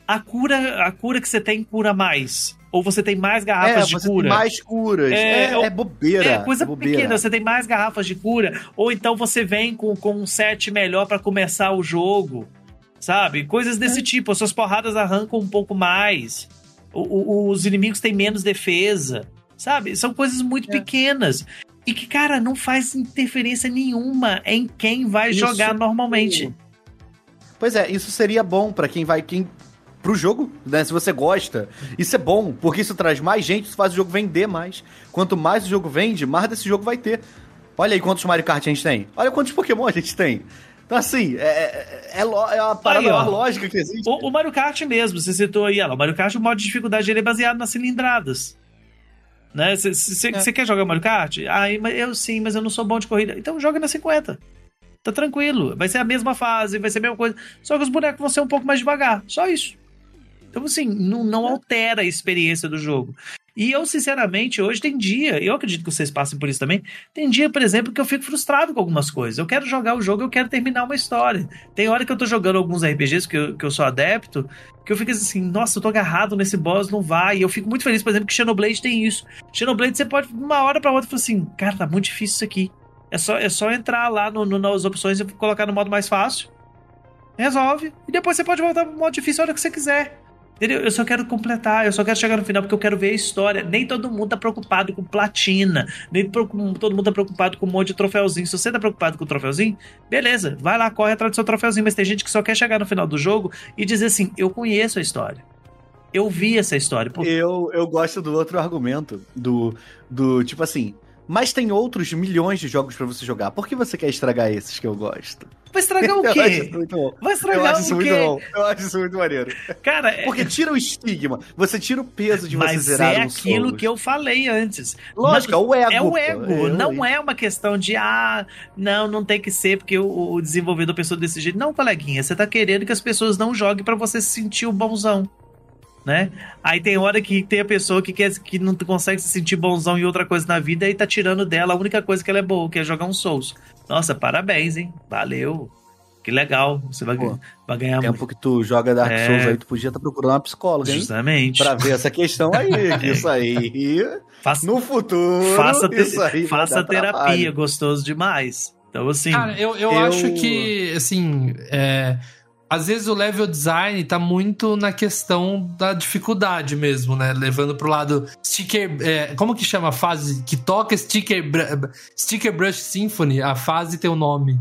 A cura, a cura que você tem cura mais ou você tem mais garrafas é, de cura. mais curas. É, é, é bobeira. É coisa é bobeira. pequena. Você tem mais garrafas de cura. Ou então você vem com, com um set melhor para começar o jogo. Sabe? Coisas desse é. tipo. As suas porradas arrancam um pouco mais. O, o, os inimigos têm menos defesa. Sabe? São coisas muito é. pequenas. E que, cara, não faz interferência nenhuma em quem vai isso, jogar normalmente. Pois é, isso seria bom para quem vai. Quem pro jogo, né? Se você gosta. Isso é bom, porque isso traz mais gente, isso faz o jogo vender mais. Quanto mais o jogo vende, mais desse jogo vai ter. Olha aí quantos Mario Kart a gente tem. Olha quantos Pokémon a gente tem. Então, assim, é, é, é, é uma parada aí, lógica que existe. O, o, Mario Kart mesmo, você citou aí, o Mario Kart, o modo de dificuldade dele é baseado nas cilindradas. Né? Você é. quer jogar Mario Kart? Ah, eu sim, mas eu não sou bom de corrida. Então joga na 50. Tá tranquilo. Vai ser a mesma fase, vai ser a mesma coisa. Só que os bonecos vão ser um pouco mais devagar. Só isso. Então, assim, não, não altera a experiência do jogo. E eu, sinceramente, hoje tem dia, eu acredito que vocês passem por isso também, tem dia, por exemplo, que eu fico frustrado com algumas coisas. Eu quero jogar o jogo, eu quero terminar uma história. Tem hora que eu tô jogando alguns RPGs que eu, que eu sou adepto, que eu fico assim, nossa, eu tô agarrado nesse boss, não vai. E eu fico muito feliz, por exemplo, que Xenoblade tem isso. Xenoblade você pode, uma hora pra outra, falar assim, cara, tá muito difícil isso aqui. É só, é só entrar lá no, no, nas opções e colocar no modo mais fácil. Resolve. E depois você pode voltar pro modo difícil a hora que você quiser. Entendeu? Eu só quero completar, eu só quero chegar no final porque eu quero ver a história. Nem todo mundo tá preocupado com platina, nem todo mundo tá preocupado com um monte de troféuzinho. Se você tá preocupado com o troféuzinho, beleza, vai lá, corre atrás do seu troféuzinho. Mas tem gente que só quer chegar no final do jogo e dizer assim: eu conheço a história. Eu vi essa história. Eu, eu gosto do outro argumento, do, do tipo assim, mas tem outros milhões de jogos para você jogar. Por que você quer estragar esses que eu gosto? Vai estragar o quê? Vai estragar Eu acho isso o muito quê? bom. Eu acho isso muito maneiro. Cara, é- Porque tira o estigma. Você tira o peso de você mas zerar é aquilo que eu falei antes. Lógico, é o ego. É o ego, É, não é uma questão de ah, não, não tem que ser porque o, o desenvolvedor pensou desse jeito. Não, coleguinha, você tá querendo que as pessoas não joguem pra você se sentir o bonzão. Né? Aí tem hora que tem a pessoa que, quer, que não consegue se sentir bonzão em outra coisa na vida e tá tirando dela a única coisa que ela é boa, que é jogar um Souls. Nossa, parabéns, hein? Valeu. Que legal. Você vai, Pô, vai ganhar O tempo que tu joga Dark É. Souls aí, tu podia estar procurando uma psicóloga, hein? Justamente. Pra ver essa questão aí. que Isso aí. Faça, No futuro. faça, te- isso aí vai faça terapia, trabalho. gostoso demais. Então, assim. Cara, eu, eu, eu- acho que, assim, é, às vezes o level design tá muito na questão da dificuldade mesmo, né? Levando pro lado sticker. é, como que chama a fase que toca sticker, sticker Brush Symphony? A fase tem o nome.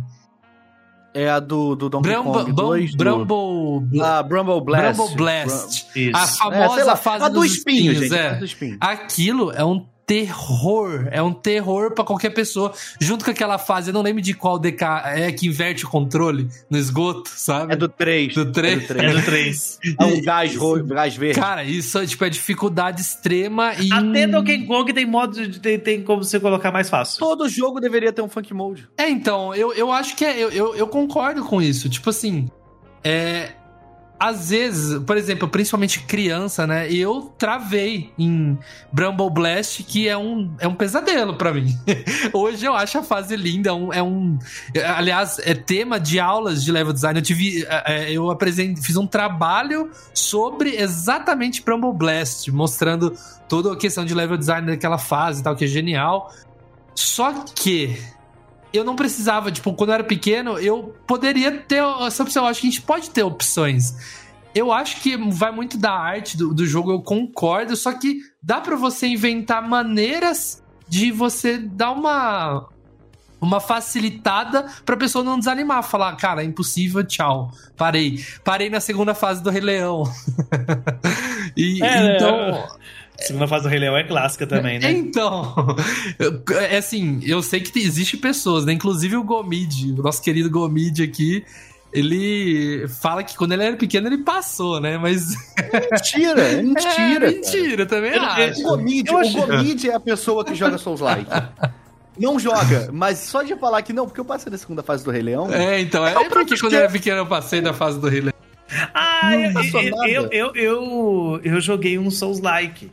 É a do, do Donkey Bramble, Kong 2. do- Brumble, Ah, Brumble Blast. Brumble Blast. isso. A É, famosa lá, fase a do dos espinho, espinhos, gente. é. do espinho. Aquilo é um terror, é um terror pra qualquer pessoa. Junto com aquela fase, eu não lembro de qual DK é que inverte o controle no esgoto, sabe? É do 3. Do três. É do 3. É um gás, ro- gás verde. Cara, isso é, tipo, é dificuldade extrema e. Até Donkey Kong tem modo de tem, tem como você colocar mais fácil. Todo jogo deveria ter um funk mode. É, então, eu, eu acho que é. Eu, eu, eu concordo com isso. Tipo assim. É. Às vezes, por exemplo, principalmente criança, né? Eu travei em Bramble Blast, que é um, é um pesadelo pra mim. Hoje eu acho a fase linda, é um, é um. Aliás, é tema de aulas de level design. Eu tive. é, é, Eu apresentei, fiz um trabalho sobre exatamente Bramble Blast, mostrando toda a questão de level design daquela fase e tal, que é genial. Só que eu não precisava, tipo, quando eu era pequeno, eu poderia ter essa opção. Eu acho que a gente pode ter opções. Eu acho que vai muito da arte do, do jogo, eu concordo, só que dá pra você inventar maneiras de você dar uma uma facilitada pra pessoa não desanimar, falar, cara, é impossível, tchau. Parei. Parei na segunda fase do Rei Leão. e É, então, A segunda fase do Rei Leão é clássica também, né? então, é assim, eu sei que existe pessoas, né? Inclusive o Gomid, o nosso querido Gomid aqui, ele fala que quando ele era pequeno ele passou, né? Mas Mentira, é mentira. é mentira, também Eu- acho. O Gomid, Eu o Gomid é a pessoa que joga Souls-like. Não joga, mas só de falar que não, porque eu passei da segunda fase do Rei Leão. É, então, é, É porque quando eu era pequeno eu passei da fase do Rei Leão. Ah, eu, eu, eu, eu, joguei um Souls-like.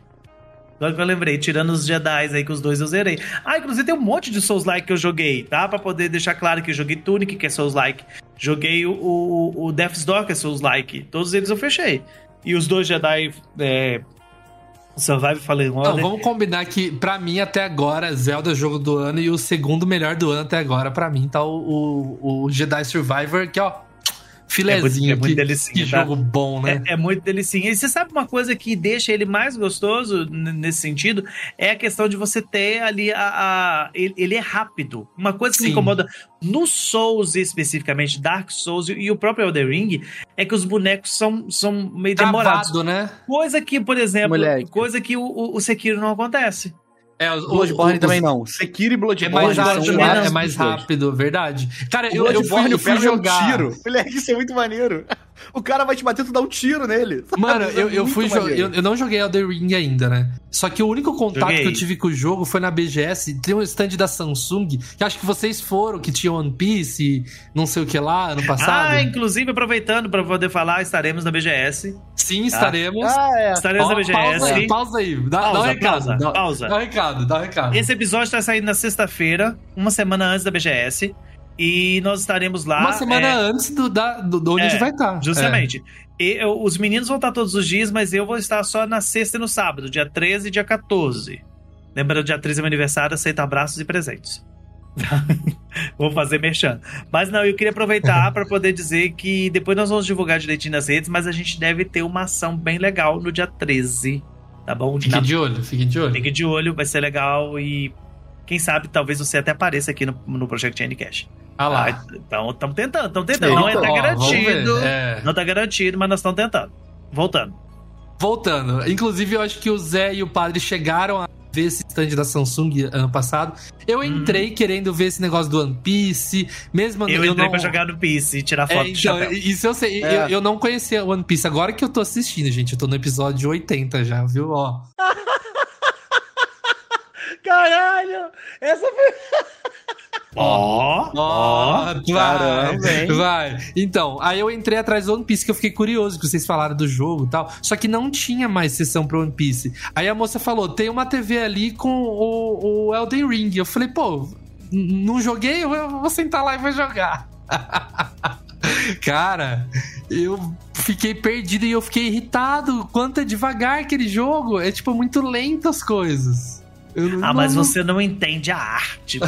Agora que eu lembrei, tirando os Jedi aí que os dois eu zerei. Ah, inclusive tem um monte de Souls-like que eu joguei, tá? Pra poder deixar claro que eu joguei Tunic, que é Souls-like. Joguei o, o, o Death's Door, que é Souls-like. Todos eles eu fechei. E os dois Jedi é, Survive Fallen Não, Order. vamos combinar que, pra mim, até agora, Zelda é jogo do ano e o segundo melhor do ano até agora, pra mim, tá o, o, o Jedi Survivor, que, ó, filezinho. É muito que, delicinha, que tá? jogo bom, né? É, é muito delicinha. E você sabe uma coisa que deixa ele mais gostoso nesse sentido? É a questão de você ter ali a. a- ele, ele é rápido. Uma coisa que me Sim. incomoda no Souls, especificamente, Dark Souls e, o próprio Elden Ring, é que os bonecos são, são meio demorados. Travado, né? Coisa que, por exemplo, Moleque. coisa que o, o Sekiro não acontece. É, os- Bloodborne os- também não. Sekiro e É Bloodborne mais Bloodborne rápido, né? é mais dois. rápido, verdade. Cara, O eu, eu fui, eu o fui dá um jogar. tiro. Moleque, isso é muito maneiro. O cara vai te bater, tu dá um tiro nele. Mano, Isso é eu, eu fui eu, eu não joguei Elden Ring ainda, né? Só que o único contato Joguei. que eu tive com o jogo foi na BGS. Tem um stand da Samsung, que acho que vocês foram, que tinha One Piece e não sei o que lá ano passado. Ah, inclusive, aproveitando para poder falar, estaremos na BGS. Sim, estaremos. Ah, é. Estaremos Ó, na BGS. pausa aí, pausa aí. Dá, dá um Pausa, recado. pausa, dá, pausa. dá um recado, dá um recado. Esse episódio tá saindo na sexta-feira, uma semana antes da BGS. E nós estaremos lá. Uma semana é, antes do, da, do, do onde É, a gente vai estar. Justamente. E eu- os meninos vão estar todos os dias, mas eu vou estar só na sexta e no sábado, dia 13 e dia 14. Lembrando, dia 13 é meu aniversário, aceito abraços e presentes. vou fazer merchan. Mas não, eu queria aproveitar para poder dizer que depois nós vamos divulgar direitinho nas redes, mas a gente deve ter uma ação bem legal no dia 13. Tá bom? É. Fique Na- de olho, fique de olho. Fique de olho, vai ser legal e quem sabe talvez você até apareça aqui no, no Project N-Cash. Ah lá. Então, estamos tentando, estamos tentando. Não é então, tá ver, garantido. é. Não tá garantido, mas nós estamos tentando. Voltando. Voltando. Inclusive, eu acho que o Zé e o padre chegaram a ver esse stand da Samsung ano passado. Eu entrei hum. querendo ver esse negócio do One Piece, mesmo eu, eu entrei não... pra jogar no Piece e tirar foto é, então, Isso eu sei, é. eu, eu, não conhecia One Piece. Agora que eu tô assistindo, gente, eu tô no episódio 80 já, viu? Ó. Caralho! Essa foi. Ó, ó, vai, vai. Então, aí eu entrei atrás do One Piece, que eu fiquei curioso, que vocês falaram do jogo e tal. Só que não tinha mais sessão pro One Piece. Aí a moça falou: tem uma TV ali com o, o Elden Ring. Eu falei, pô, não joguei, eu vou sentar lá e vou jogar. Cara, eu fiquei perdido e eu fiquei irritado. Quanto é devagar aquele jogo. É tipo muito lento as coisas. Não, ah, mas você não entende a arte.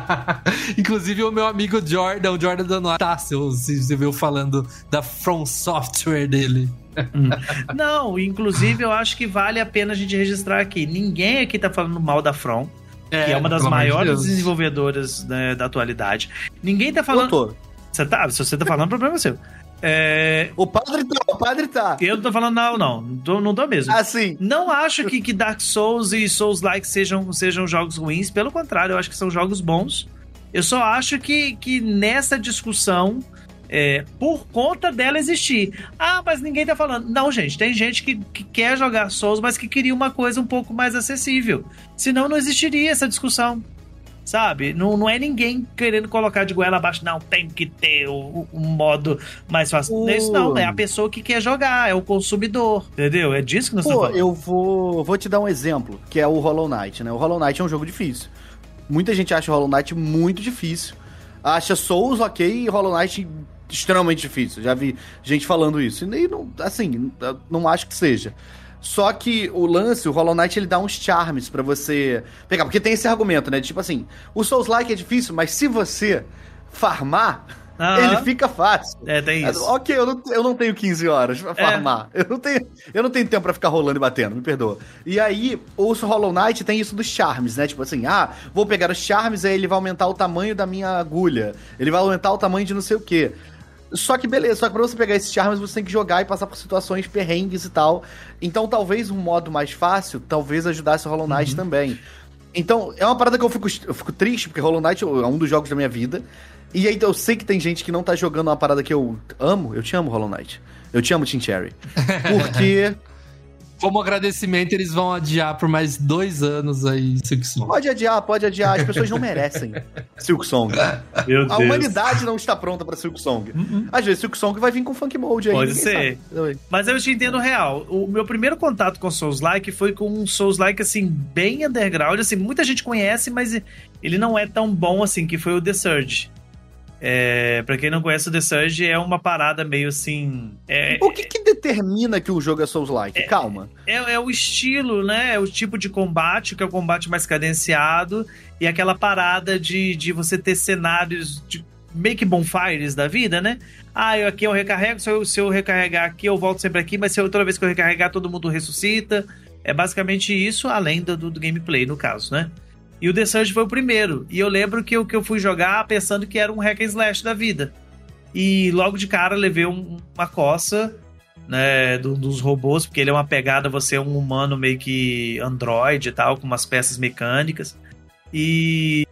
Inclusive, o meu amigo Jordan, o Jordan dando tá, você viu falando da From Software dele. Hum. não, inclusive eu acho que vale a pena a gente registrar aqui. Ninguém aqui tá falando mal da From, é, que é uma das maiores de desenvolvedoras né, da atualidade. Ninguém tá falando. Você tá, se você tá falando, problema é seu. É... O padre tá, o padre tá. Eu não tô falando não, não. Não tô, não tô mesmo. Assim. Não acho que, que Dark Souls e Souls-like sejam, sejam jogos ruins. Pelo contrário, eu acho que são jogos bons. Eu só acho que, que nessa discussão, é, por conta dela existir. Ah, mas ninguém tá falando. Não, gente, tem gente que, que quer jogar Souls, mas que queria uma coisa um pouco mais acessível. Senão não existiria essa discussão. Sabe? Não, não é ninguém querendo colocar de goela abaixo, não, tem que ter um, um modo mais fácil. Não é isso, não. É a pessoa que quer jogar, é o consumidor. Entendeu? É disso que nós Pô, estamos falando. Eu vou, vou te dar um exemplo, que é o Hollow Knight, né? O Hollow Knight é um jogo difícil. Muita gente acha o Hollow Knight muito difícil. Acha Souls ok e Hollow Knight extremamente difícil. Já vi gente falando isso. E não, assim, não acho que seja. Só que o lance, o Hollow Knight, ele dá uns charmes para você pegar. Porque tem esse argumento, né? Tipo assim, o Souls-like é difícil, mas se você farmar. Ele fica fácil. É, tem isso. Ok, eu não, eu não tenho 15 horas pra é. farmar. Eu, não tenho, eu não tenho tempo pra ficar rolando e batendo, me perdoa. E aí, o Hollow Knight tem isso dos charmes, né? Tipo assim, ah, vou pegar os charmes, aí ele vai aumentar o tamanho da minha agulha. Ele vai aumentar o tamanho de não sei o quê. Só que beleza, só que pra você pegar esses charmes você tem que jogar e passar por situações perrengues e tal. Então talvez um modo mais fácil, talvez ajudasse o Hollow Knight uhum. também. Então, é uma parada que eu fico, eu fico triste, porque Hollow Knight é um dos jogos da minha vida. E aí eu sei que tem gente que não tá jogando uma parada que eu amo. Eu te amo, Hollow Knight. Eu te amo, Tim Cherry. Porque como agradecimento, eles vão adiar por mais dois anos aí Silk Song. Pode adiar, pode adiar. As pessoas não merecem Silk Song. Meu a Deus. humanidade não está pronta para Silk Song. Uh -uh. Às vezes Silk Song vai vir com Funk Mode aí. Pode ser. Sabe. Mas eu te entendo real. O meu primeiro contato com Souls-like foi com um Souls-like, assim, bem underground. Assim, muita gente conhece, mas ele não é tão bom assim, que foi o The Surge. É, pra quem não conhece o The Surge, é uma parada meio assim. É, o que, que, determina que o jogo é Souls-like? É, Calma. É, é, o estilo, né? É o tipo de combate, que é o combate mais cadenciado, e aquela parada de, de você ter cenários de meio que bonfires da vida, né? Ah, eu, aqui eu recarrego, se eu, se eu recarregar aqui, eu volto sempre aqui, mas se eu, toda vez que eu recarregar, todo mundo ressuscita. É basicamente isso, além do, do gameplay, no caso, né? E o The Surge foi o primeiro. E eu lembro que eu, que eu fui jogar pensando que era um hack and slash da vida. E logo de cara levei um, uma coça né, do, dos robôs, porque ele é uma pegada, você é um humano meio que android e tal, com umas peças mecânicas. E.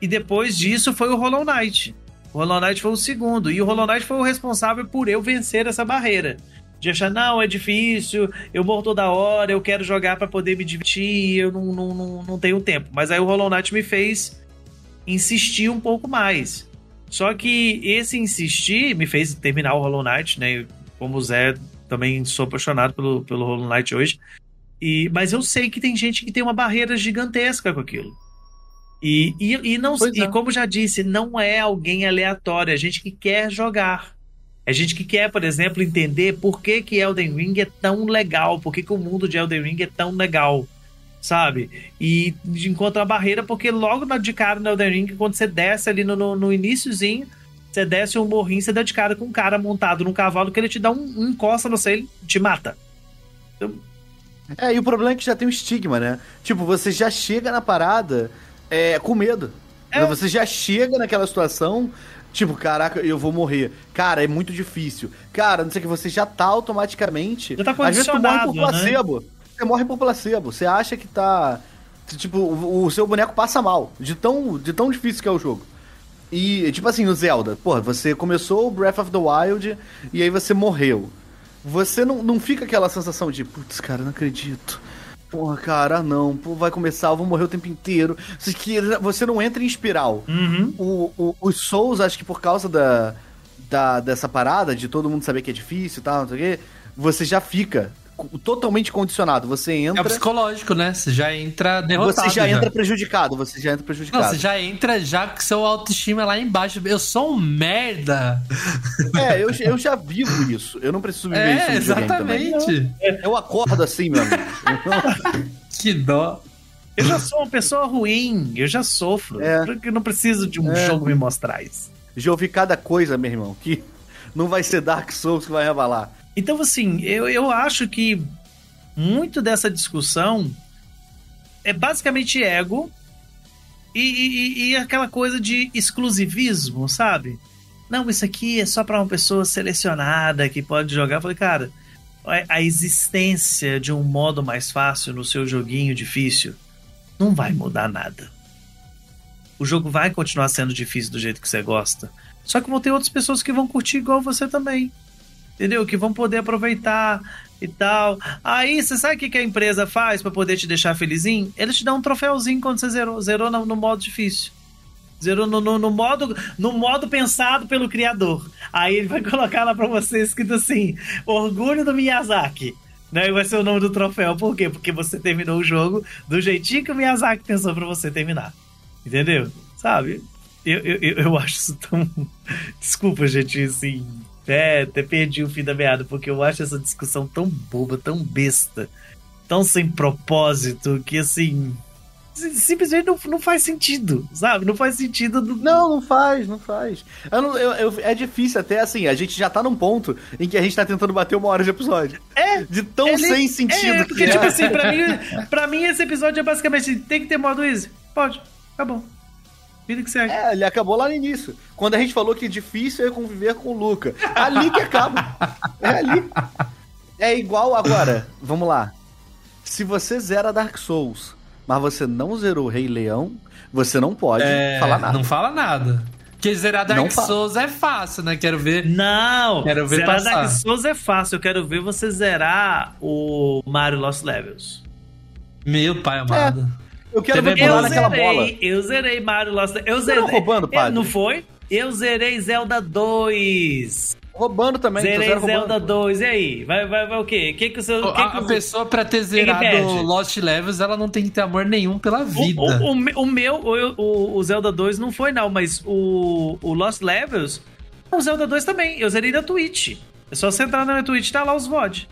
E depois disso foi o Hollow Knight. O Hollow Knight foi o segundo. E o Hollow Knight foi o responsável por eu vencer essa barreira de achar, não, é difícil, eu morro toda hora, eu quero jogar para poder me divertir, eu não, não, não, não tenho tempo. Mas aí o Hollow Knight me fez insistir um pouco mais. Só que esse insistir me fez terminar o Hollow Knight, né? Como o Zé, também sou apaixonado pelo, pelo Hollow Knight hoje. E, mas eu sei que tem gente que tem uma barreira gigantesca com aquilo. E, e, e, não, e é. como já disse, não é alguém aleatório, é gente que quer jogar. É gente que quer, por exemplo, entender por que, que Elden Ring é tão legal, por que, que o mundo de Elden Ring é tão legal, sabe? E encontra a barreira porque logo de cara no Elden Ring, quando você desce ali no, no, no iníciozinho, você desce um morrinho, você dá de cara com um cara montado num cavalo que ele te dá um, um encosta no você, ele te mata. Então... É, e o problema é que já tem um estigma, né? Tipo, você já chega na parada é, com medo. É. Você já chega naquela situação Tipo, caraca, eu vou morrer. Cara, é muito difícil. Cara, não sei o que, você já tá automaticamente. Já tá às vezes tu morre por placebo. Né? você morre por placebo. Você acha que tá. Tipo, o, o seu boneco passa mal. De tão, de tão difícil que é o jogo. E, tipo assim, no Zelda, porra, você começou o Breath of the Wild e aí você morreu. Você não, não fica aquela sensação de, putz, cara, não acredito. Porra, cara, não, pô, vai começar, eu vou morrer o tempo inteiro. Você não entra em espiral. Uhum. O, o, os Souls, acho que por causa da, da, dessa parada, de todo mundo saber que é difícil e tal, não sei o quê, você já fica totalmente condicionado. Você entra. É psicológico, né? Você já entra derrotado. Você já, já, entra prejudicado. Você já entra prejudicado. Não, você já entra já com seu autoestima lá embaixo. Eu sou um merda. É, eu, eu já vivo isso. Eu não preciso viver é, isso. Exatamente. Eu acordo assim, meu amigo. que dó. Eu já sou uma pessoa ruim, eu já sofro. É. Eu não preciso de um é. jogo me mostrar isso. Já ouvi cada coisa, meu irmão, que não vai ser Dark Souls que vai revelar. Então, assim, eu, eu acho que muito dessa discussão é basicamente ego e, e, e aquela coisa de exclusivismo, sabe? Não, isso aqui é só para uma pessoa selecionada que pode jogar. Eu falei, cara, a existência de um modo mais fácil no seu joguinho difícil não vai mudar nada. O jogo vai continuar sendo difícil do jeito que você gosta. Só que vão ter outras pessoas que vão curtir igual você também entendeu? Que vão poder aproveitar e tal. Aí, você sabe o que a empresa faz para poder te deixar felizinho? Eles te dão um troféuzinho quando você zerou. Zerou no, no modo difícil. Zerou no, no, no, modo, no modo pensado pelo criador. Aí ele vai colocar lá pra você escrito assim: Orgulho do Miyazaki. Né? vai ser o nome do troféu. Por quê? Porque você terminou o jogo do jeitinho que o Miyazaki pensou pra você terminar. Entendeu? Sabe? Eu, eu, eu acho isso tão. Desculpa, gente, assim até, até perdi o fim da meada, porque eu acho essa discussão tão boba, tão besta, tão sem propósito, que assim. Simplesmente não, não faz sentido, sabe? Não faz sentido. Do... Não, não faz, não faz. Eu não, eu, eu, é difícil até assim, a gente já tá num ponto em que a gente tá tentando bater uma hora de episódio. É. De tão sem sentido é, porque, que tipo é. assim, pra mim, pra mim esse episódio é basicamente tem que ter modo easy. Pode, acabou. Vida que segue. É, ele acabou lá no início. Quando a gente falou que difícil é conviver com o Luca. Ali que acaba. É ali. É igual agora. Vamos lá. Se você zera Dark Souls, mas você não zerou Rei Leão, você não pode é, falar nada. Não fala nada. Porque zerar Dark Souls é fácil, né? Quero ver. Não! Quero ver zerar passar. Dark Souls é fácil. Eu quero ver você zerar o Mario Lost Levels. Meu pai amado. É. Eu quero ver pular naquela bola. Eu zerei Mario Lost Eu zerei. Não roubando, padre. Não foi? Eu zerei Zelda 2. Roubando também. Zerei Zelda 2. E aí? Vai, vai, vai o quê? Que que o seu, que a, que a pessoa, pra ter zerado Lost Levels, ela não tem que ter amor nenhum pela vida. O, o, o meu, o, o, Zelda 2 não foi, não, mas o, o Lost Levels, o Zelda 2 também. Eu zerei na Twitch. É só você entrar na minha Twitch e tá lá os VOD.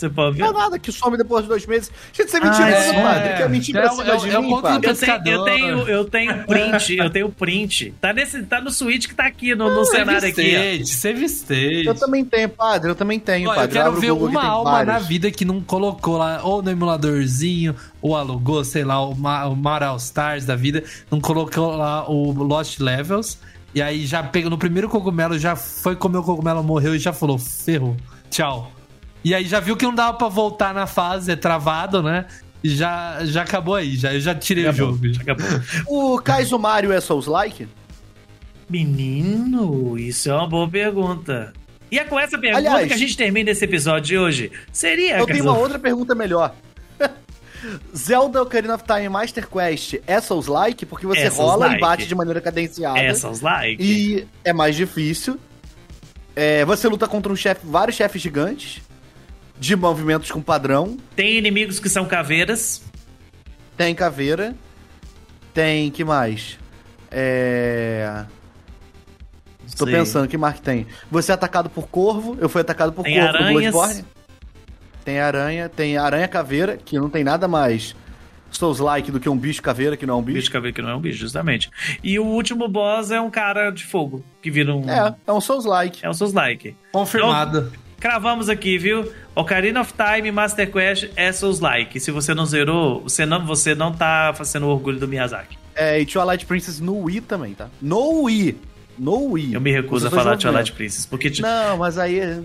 Você pode ver. Não é nada que some depois de dois meses. Gente, você é mentiroso, ah, é, padre. Quer mentir é, pra cima de é, mim, é padre. Eu tenho, eu tenho, eu tenho print, eu tenho print. Tá, nesse, tá no Switch que tá aqui no, no cenário aqui. Stage, save stage. Eu também tenho, padre. Eu também tenho, padre. Eu quero ver uma alma vários. na vida que não colocou lá, ou no emuladorzinho, ou alugou, sei lá, o, Ma o Mar All Stars da vida, não colocou lá o Lost Levels. E aí já pega no primeiro cogumelo, já foi comer o cogumelo, morreu e já falou: ferrou, tchau. E aí já viu que não dava pra voltar na fase, é travado, né? E já, já acabou aí, já, eu já tirei acabou, o jogo. Já acabou. o Kaizo Mario é Souls-like? Menino, isso é uma boa pergunta. E é com essa pergunta Aliás, que a gente termina esse episódio de hoje. Seria, Eu tenho uma outra pergunta melhor. Zelda Ocarina of Time Master Quest é Souls-like? Porque você é rola -like. e bate de maneira cadenciada. É Souls-like. E é mais difícil. É, você luta contra um chefe, vários chefes gigantes de movimentos com padrão. Tem inimigos que são caveiras. Tem caveira. Tem. que mais? É. Estou pensando, que mais que tem? Você é atacado por corvo. Eu fui atacado por tem corvo aranhas. no Bloodborne. Tem aranha. Tem aranha caveira, que não tem nada mais Souls-like do que um bicho caveira que não é um bicho. Bicho caveira que não é um bicho, justamente. E o último boss é um cara de fogo, que vira um. É, é um Souls-like. É um Souls-like. Confirmado. Então, cravamos aqui, viu? Ocarina of Time Master Quest é Souls-like. Se você não zerou, você não, você não tá fazendo orgulho do Miyazaki. É, e Twilight Princess no Wii também, tá? No Wii. No Wii. Eu me recuso a falar Twilight Princess, porque... Não, mas aí...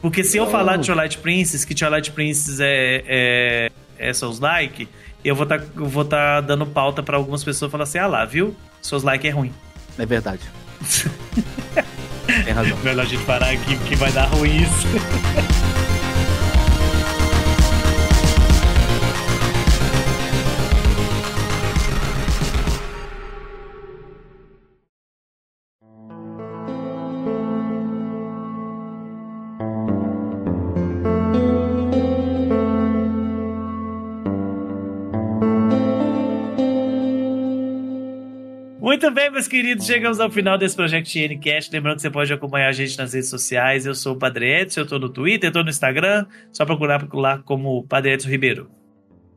Porque se eu falar de Twilight Princess, que Twilight Princess é, é, é Souls-like, eu vou estar tá, vou tá dando pauta para algumas pessoas falar assim: ah lá, viu? Souls-like é ruim. É verdade. Tem razão. Melhor a gente parar aqui porque vai dar ruim isso. meus queridos, chegamos ao final desse Project NCast. Lembrando que você pode acompanhar a gente nas redes sociais. Eu sou o Padre Edson, eu tô no Twitter, eu tô no Instagram. Só procurar lá como Padre Edson Ribeiro.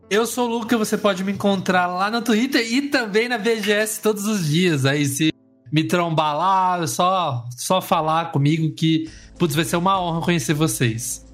Eu sou o Luca, você pode me encontrar lá no Twitter e também na VGS todos os dias. Aí se me trombar lá, só, só falar comigo que, putz, vai ser uma honra conhecer vocês.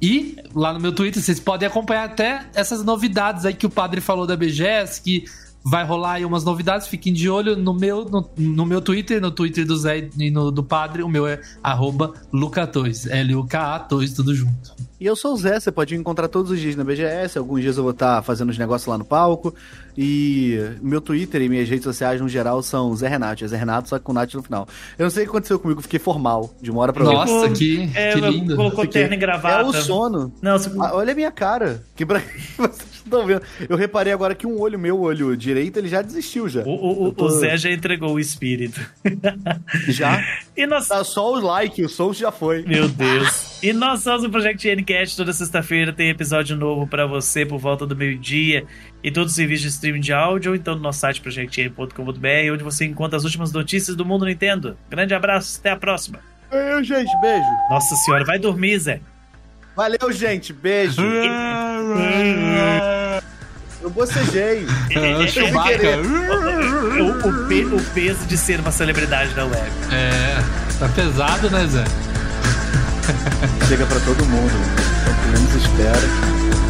E lá no meu Twitter vocês podem acompanhar até essas novidades aí que o padre falou da BGS, que vai rolar aí umas novidades, fiquem de olho no meu, no, no meu Twitter, no Twitter do Zé e no do Padre, o meu é arroba Luca2, L-U-K-A-2, tudo junto. E eu sou o Zé, você pode me encontrar todos os dias na BGS, alguns dias eu vou estar fazendo os negócios lá no palco, e meu Twitter e minhas redes sociais no geral são Zé Renato, é Zé Renato, só com Nath no final. Eu não sei o que aconteceu comigo, fiquei formal, de uma hora pra outra. Nossa, que, é, que lindo. Colocou fiquei... terno e gravata. É o sono. Não, você... ah, olha a minha cara, que pra... estão vendo. Eu reparei agora que um olho meu, o olho direito, ele já desistiu já. O, o, tô... o Zé já entregou o espírito. Já? e nós... Tá só o like, o som já foi. Meu Deus. e nós somos o Project Ncast, toda sexta-feira tem episódio novo para você por volta do meio-dia e todos os serviços de streaming de áudio, então no nosso site projectn.com.br, onde você encontra as últimas notícias do mundo Nintendo. Grande abraço, até a próxima. Valeu, gente, beijo. Nossa senhora, vai dormir, Zé. Valeu, gente, beijo. Eu bocejei. É, Chewbacca. o, o, pe, o peso de ser uma celebridade da web. É, tá pesado, né, Zé? Chega pra todo mundo. Então, menos espera.